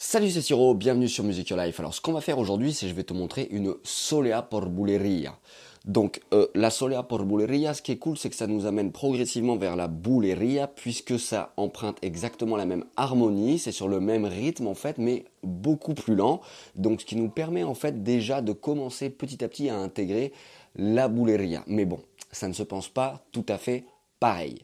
Salut c'est Siro, bienvenue sur Music Your Life. Alors ce qu'on va faire aujourd'hui, c'est je vais te montrer une solea por buleria. Donc euh, la solea por buleria, ce qui est cool, c'est que ça nous amène progressivement vers la buleria puisque ça emprunte exactement la même harmonie, c'est sur le même rythme en fait, mais beaucoup plus lent. Donc ce qui nous permet en fait déjà de commencer petit à petit à intégrer la buleria. Mais bon, ça ne se pense pas tout à fait pareil.